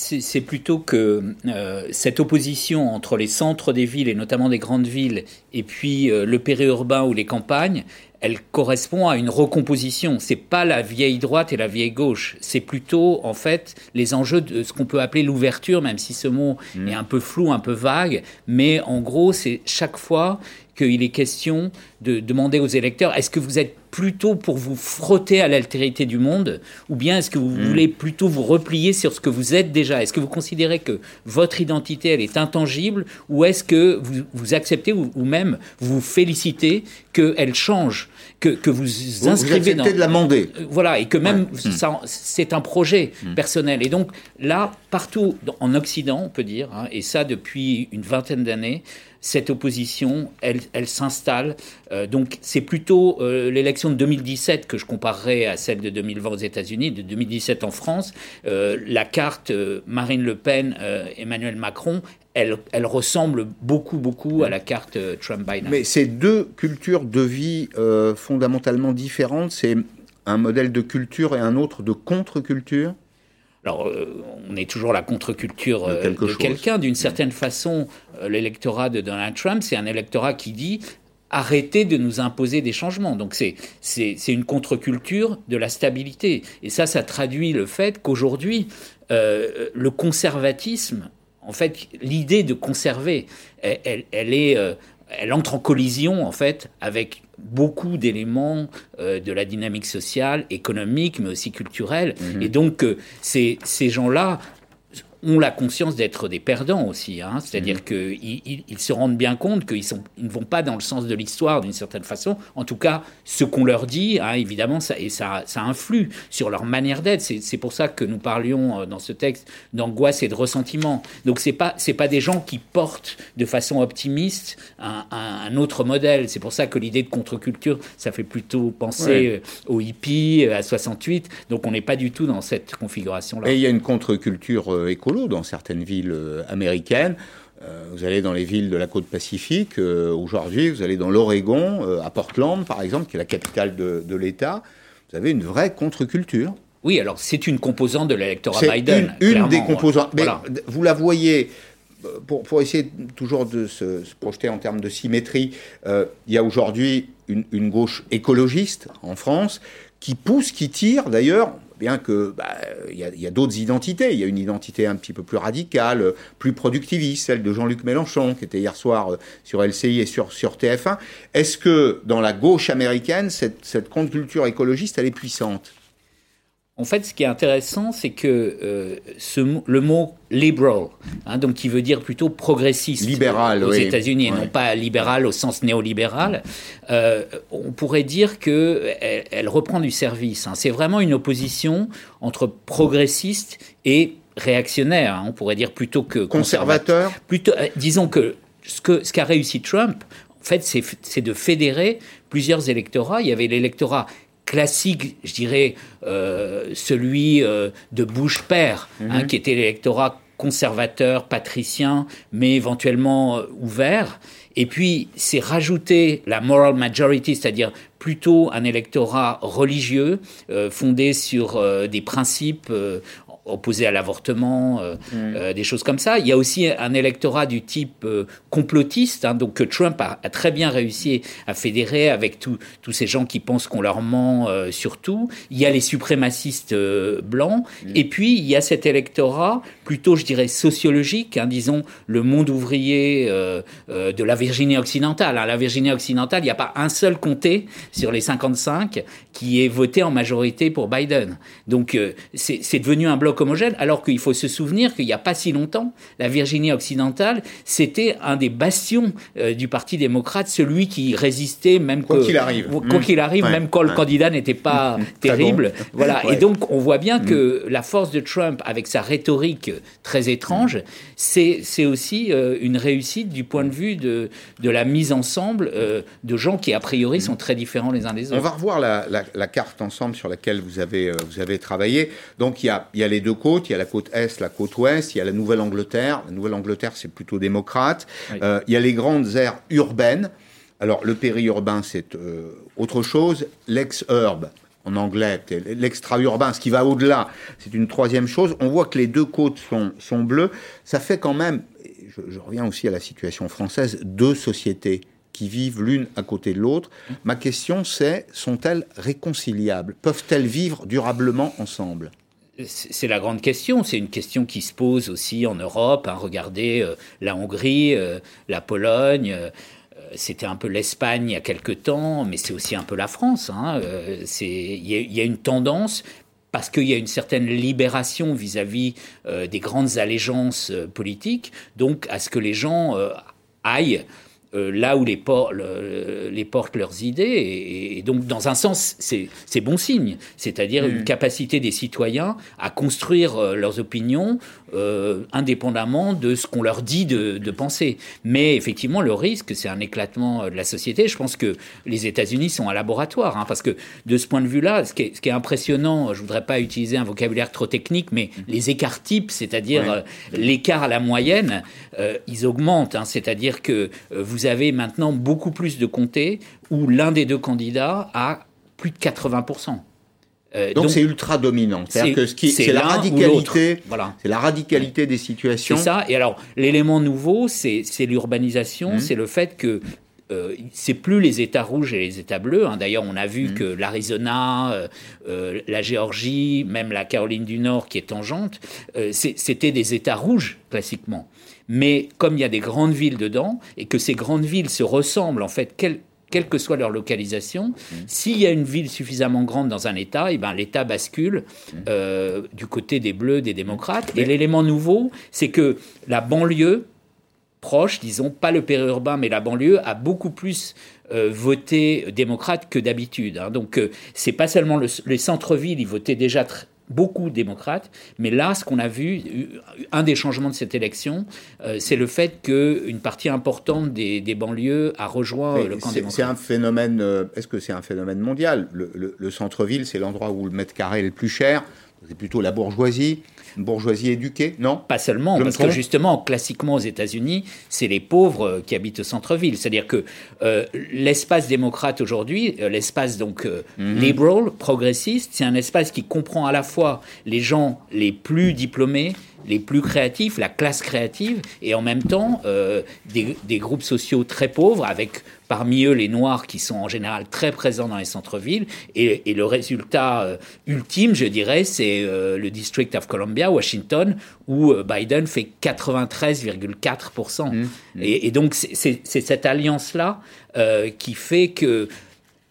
c'est plutôt que euh, cette opposition entre les centres des villes et notamment des grandes villes et puis le périurbain ou les campagnes, elle correspond à une recomposition. C'est pas la vieille droite et la vieille gauche. C'est plutôt, en fait, les enjeux de ce qu'on peut appeler l'ouverture, même si ce mot mmh. est un peu flou, un peu vague. Mais en gros, c'est chaque fois qu'il est question de demander aux électeurs est-ce que vous êtes plutôt pour vous frotter à l'altérité du monde ou bien est-ce que vous mmh. voulez plutôt vous replier sur ce que vous êtes déjà? Est-ce que vous considérez que votre identité elle est intangible ou est-ce que vous, vous acceptez ou, ou, même vous félicitez qu'elle change que, que vous, inscrivez dans de l'amender euh, voilà et que même c'est un projet mmh. personnel et donc là partout en Occident on peut dire hein, et ça depuis une vingtaine d'années cette opposition, elle, elle s'installe. Euh, donc c'est plutôt euh, l'élection de 2017 que je comparerais à celle de 2020 aux États-Unis, de 2017 en France. Euh, la carte Marine Le Pen, Emmanuel Macron, elle, elle, ressemble beaucoup, beaucoup à la carte Trump-Biden. Mais ces deux cultures de vie fondamentalement différentes, c'est un modèle de culture et un autre de contre-culture alors, euh, on est toujours la contre-culture de, euh, quelqu'un. D'une certaine façon, euh, l'électorat de Donald Trump, c'est un électorat qui dit arrêtez de nous imposer des changements. Donc c'est, c'est, une contre-culture de la stabilité. Et ça, ça traduit le fait qu'aujourd'hui, le conservatisme, en fait, l'idée de conserver, elle, elle, est, elle entre en collision, en fait, avec beaucoup d'éléments euh, de la dynamique sociale, économique, mais aussi culturelle. Mhm. Et donc, euh, ces, ces gens-là ont la conscience d'être des perdants aussi. Hein. C'est-à-dire mmh. qu'ils ils, se rendent bien compte qu'ils ils ne vont pas dans le sens de l'histoire d'une certaine façon. En tout cas, ce qu'on leur dit, hein, évidemment, ça, et ça, ça influe sur leur manière d'être. C'est pour ça que nous parlions euh, dans ce texte d'angoisse et de ressentiment. Donc, ce n'est pas, pas des gens qui portent de façon optimiste un, un, autre modèle. C'est pour ça que l'idée de contre-culture, ça fait plutôt penser euh, aux hippies, euh, à 68. Donc, on n'est pas du tout dans cette configuration-là. Et il y a une contre-culture dans certaines villes euh, américaines. Euh, vous allez dans les villes de la côte pacifique, euh, aujourd'hui, vous allez dans l'Oregon, à Portland par exemple, qui est la capitale de, l'État, vous avez une vraie contre-culture. Oui, alors c'est une composante de l'électorat Biden. Une, des composantes. Mais vous la voyez, pour, pour, essayer toujours de se, projeter en termes de symétrie, il y a aujourd'hui une, une, gauche écologiste en France qui pousse, qui tire d'ailleurs, bien que bah, il y a, d'autres identités. Il y a une identité un petit peu plus radicale, plus productiviste, celle de Jean-Luc Mélenchon, qui était hier soir euh, sur LCI et sur, sur TF1. Est-ce que dans la gauche américaine, cette, cette contre-culture écologiste, elle est puissante? En fait, ce qui est intéressant, c'est que euh, ce, le mot liberal, hein, donc qui veut dire plutôt progressiste libéral, aux États-Unis, et non pas libéral au sens néolibéral, euh, on pourrait dire que elle, reprend du service. Hein. C'est vraiment une opposition entre progressiste et réactionnaire. Hein. On pourrait dire plutôt que conservateur. Plutôt, euh, disons que ce que ce qu'a réussi Trump, en fait, c'est de fédérer plusieurs électorats. Il y avait l'électorat classique, je dirais, euh, celui euh, de Bush père, hein, mhm. qui était l'électorat conservateur, patricien, mais éventuellement euh, ouvert. Et puis, c'est rajouter la moral majority, c'est-à-dire plutôt un électorat religieux, fondé sur des principes opposés à l'avortement, mmh. des choses comme ça. Il y a aussi un électorat du type complotiste, hein, donc que Trump a, très bien réussi à fédérer avec tous ces gens qui pensent qu'on leur ment sur tout. Il y a les suprémacistes blancs, mmh. et puis il y a cet électorat plutôt, je dirais, sociologique, hein, disons, le monde ouvrier de la Virginie occidentale. Hein. La Virginie occidentale, il n'y a pas un seul comté sur les 55 qui est voté en majorité pour Biden. Donc euh, c'est devenu un bloc homogène, alors qu'il faut se souvenir qu'il n'y a pas si longtemps, la Virginie occidentale, c'était un des bastions euh, du Parti démocrate, celui qui résistait même quoi qu'il arrive, quoi qu'il arrive, même quand le candidat n'était pas terrible. Voilà. Et donc on voit bien que mm. la force de Trump, avec sa rhétorique très étrange, c'est aussi euh, une réussite du point de vue de, de la mise ensemble de gens qui a priori sont très différents les uns des autres. On va revoir la, la, carte ensemble sur laquelle vous avez, euh, vous avez travaillé. Donc il y, a, il y a les deux côtes, il y a la côte Est, la côte Ouest, il y a la Nouvelle-Angleterre. La Nouvelle-Angleterre, c'est plutôt démocrate. Euh, il y a les grandes aires urbaines. Alors le périurbain, c'est euh, autre chose. L'ex-urbe, en anglais, l'extra-urbain, ce qui va au-delà, c'est une troisième chose. On voit que les deux côtes sont, sont bleues. Ça fait quand même, je, je reviens aussi à la situation française, deux sociétés qui vivent l'une à côté de l'autre. Ma question c'est, sont-elles réconciliables? Peuvent-elles vivre durablement ensemble? C'est la grande question. C'est une question qui se pose aussi en Europe. Hein. Regardez euh, la Hongrie, euh, la Pologne. Euh, c'était un peu l'Espagne il y a quelque temps, mais c'est aussi un peu la France. Hein. Il y, a une tendance, parce qu'il y a une certaine libération vis-à-vis des grandes allégeances politiques, donc à ce que les gens aillent euh, là où les, les, portent leurs idées. Et, donc, dans un sens, c'est bon signe. C'est-à-dire une mm. capacité des citoyens à construire euh, leurs opinions euh, indépendamment de ce qu'on leur dit de, penser. Mais effectivement, le risque, c'est un éclatement de la société. Je pense que les États-Unis sont un laboratoire. Hein, parce que de ce point de vue-là, ce, ce, qui est impressionnant, je ne voudrais pas utiliser un vocabulaire trop technique, mais mm. les écarts types, c'est-à-dire l'écart à la moyenne, ils augmentent. Hein. C'est-à-dire que vous vous avez maintenant beaucoup plus de comtés où l'un des deux candidats a plus de 80%. Euh, donc c'est ultra dominant. C'est que ce qui, c'est la radicalité, voilà. c'est la radicalité des situations. C'est ça. Et alors l'élément nouveau, c'est l'urbanisation, mmh. c'est le fait que euh, c'est plus les États rouges et les États bleus. Hein. D'ailleurs, on a vu mmh. que l'Arizona, euh, euh, la Géorgie, même la Caroline du Nord, qui est tangente, c'était des États rouges classiquement. Mais comme il y a des grandes villes dedans et que ces grandes villes se ressemblent en fait, quelle, que soit leur localisation, mmh. s'il y a une ville suffisamment grande dans un État, et eh ben l'État bascule mmh. euh, du côté des Bleus, des démocrates. Et l'élément nouveau, c'est que la banlieue proche, disons, pas le périurbain, mais la banlieue, a beaucoup plus euh, voté démocrate que d'habitude. Hein. Donc, euh, c'est pas seulement les centres-villes, ils votaient déjà très beaucoup démocrates, mais là, ce qu'on a vu, un des changements de cette élection, euh, c'est le fait qu'une partie importante des, banlieues a rejoint le camp démocrate. C'est un phénomène, euh, est-ce que c'est un phénomène mondial? Le, centre-ville, c'est l'endroit où le mètre carré est le plus cher, c'est plutôt la bourgeoisie une bourgeoisie éduquée, non? Pas seulement, parce que justement, classiquement aux États-Unis, c'est les pauvres euh, qui habitent au centre-ville. C'est-à-dire que euh, l'espace démocrate aujourd'hui, euh, l'espace donc mhm. liberal, progressiste, c'est un espace qui comprend à la fois les gens les plus diplômés, les plus créatifs, la classe créative, et en même temps des, des, groupes sociaux très pauvres avec parmi eux les Noirs qui sont en général très présents dans les centres-villes. Et, le résultat euh, ultime, je dirais, c'est euh, le District of Columbia, Washington, où euh, Biden fait 93,4%. Mmh. Et, donc c'est cette alliance-là qui fait que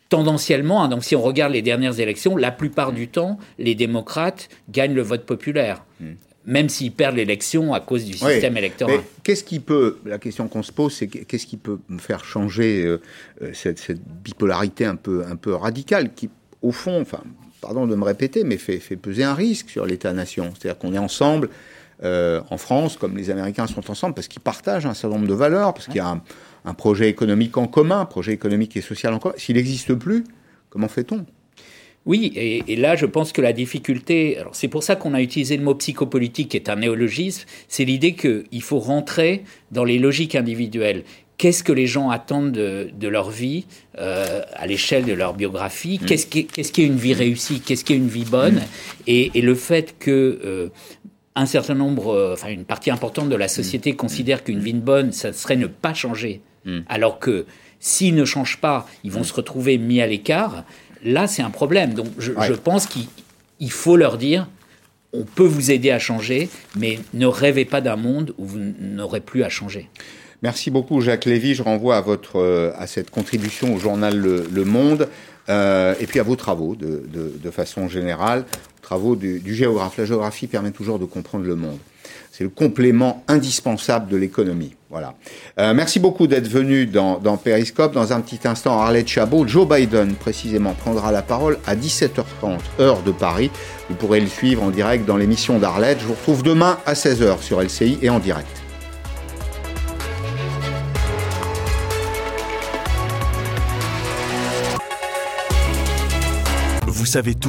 tendanciellement, hein, donc si on regarde les dernières élections, la plupart du temps, les démocrates gagnent le vote populaire. Mmh même s'ils perdent l'élection à cause du système électoral. Qu'est-ce qui peut, la question qu'on se pose, c'est qu'est-ce qui peut faire changer euh, euh, cette, bipolarité un peu, un peu radicale qui, au fond, enfin, pardon de me répéter, mais fait, fait peser un risque sur l'État-nation. C'est-à-dire qu'on est ensemble euh, en France, comme les Américains sont ensemble, parce qu'ils partagent un certain nombre de valeurs, parce qu'il y a un, un projet économique en commun, un projet économique et social en commun. S'il n'existe plus, comment fait-on? Oui, et, là, je pense que la difficulté, c'est pour ça qu'on a utilisé le mot psychopolitique, qui est un néologisme, c'est l'idée qu'il faut rentrer dans les logiques individuelles. qu'est-ce que les gens attendent de, leur vie euh, à l'échelle de leur biographie, mm. qu'est-ce qui, est une vie réussie, qu'est-ce qui est une vie bonne, mm. et, le fait que euh, un certain nombre, euh, enfin une partie importante de la société mm. considère qu'une vie bonne, ça serait ne pas changer, alors que s'ils ne changent pas, ils vont se retrouver mis à l'écart. Là, c'est un problème. Donc, je, je pense qu'il faut leur dire on peut vous aider à changer, mais ne rêvez pas d'un monde où vous n'aurez plus à changer. Merci beaucoup, Jacques Lévy. Je renvoie à, votre, euh, à cette contribution au journal Le, Monde euh, et puis à vos travaux de, de, façon générale, travaux du, géographe. La géographie permet toujours de comprendre le monde. C'est le complément indispensable de l'économie. Voilà. Euh, merci beaucoup d'être venu dans, dans Periscope. Dans un petit instant, Arlette Chabot, Joe Biden précisément prendra la parole à 17h30 heure de Paris. Vous pourrez le suivre en direct dans l'émission d'Arlette. Je vous retrouve demain à 16h sur LCI et en direct. Vous savez tout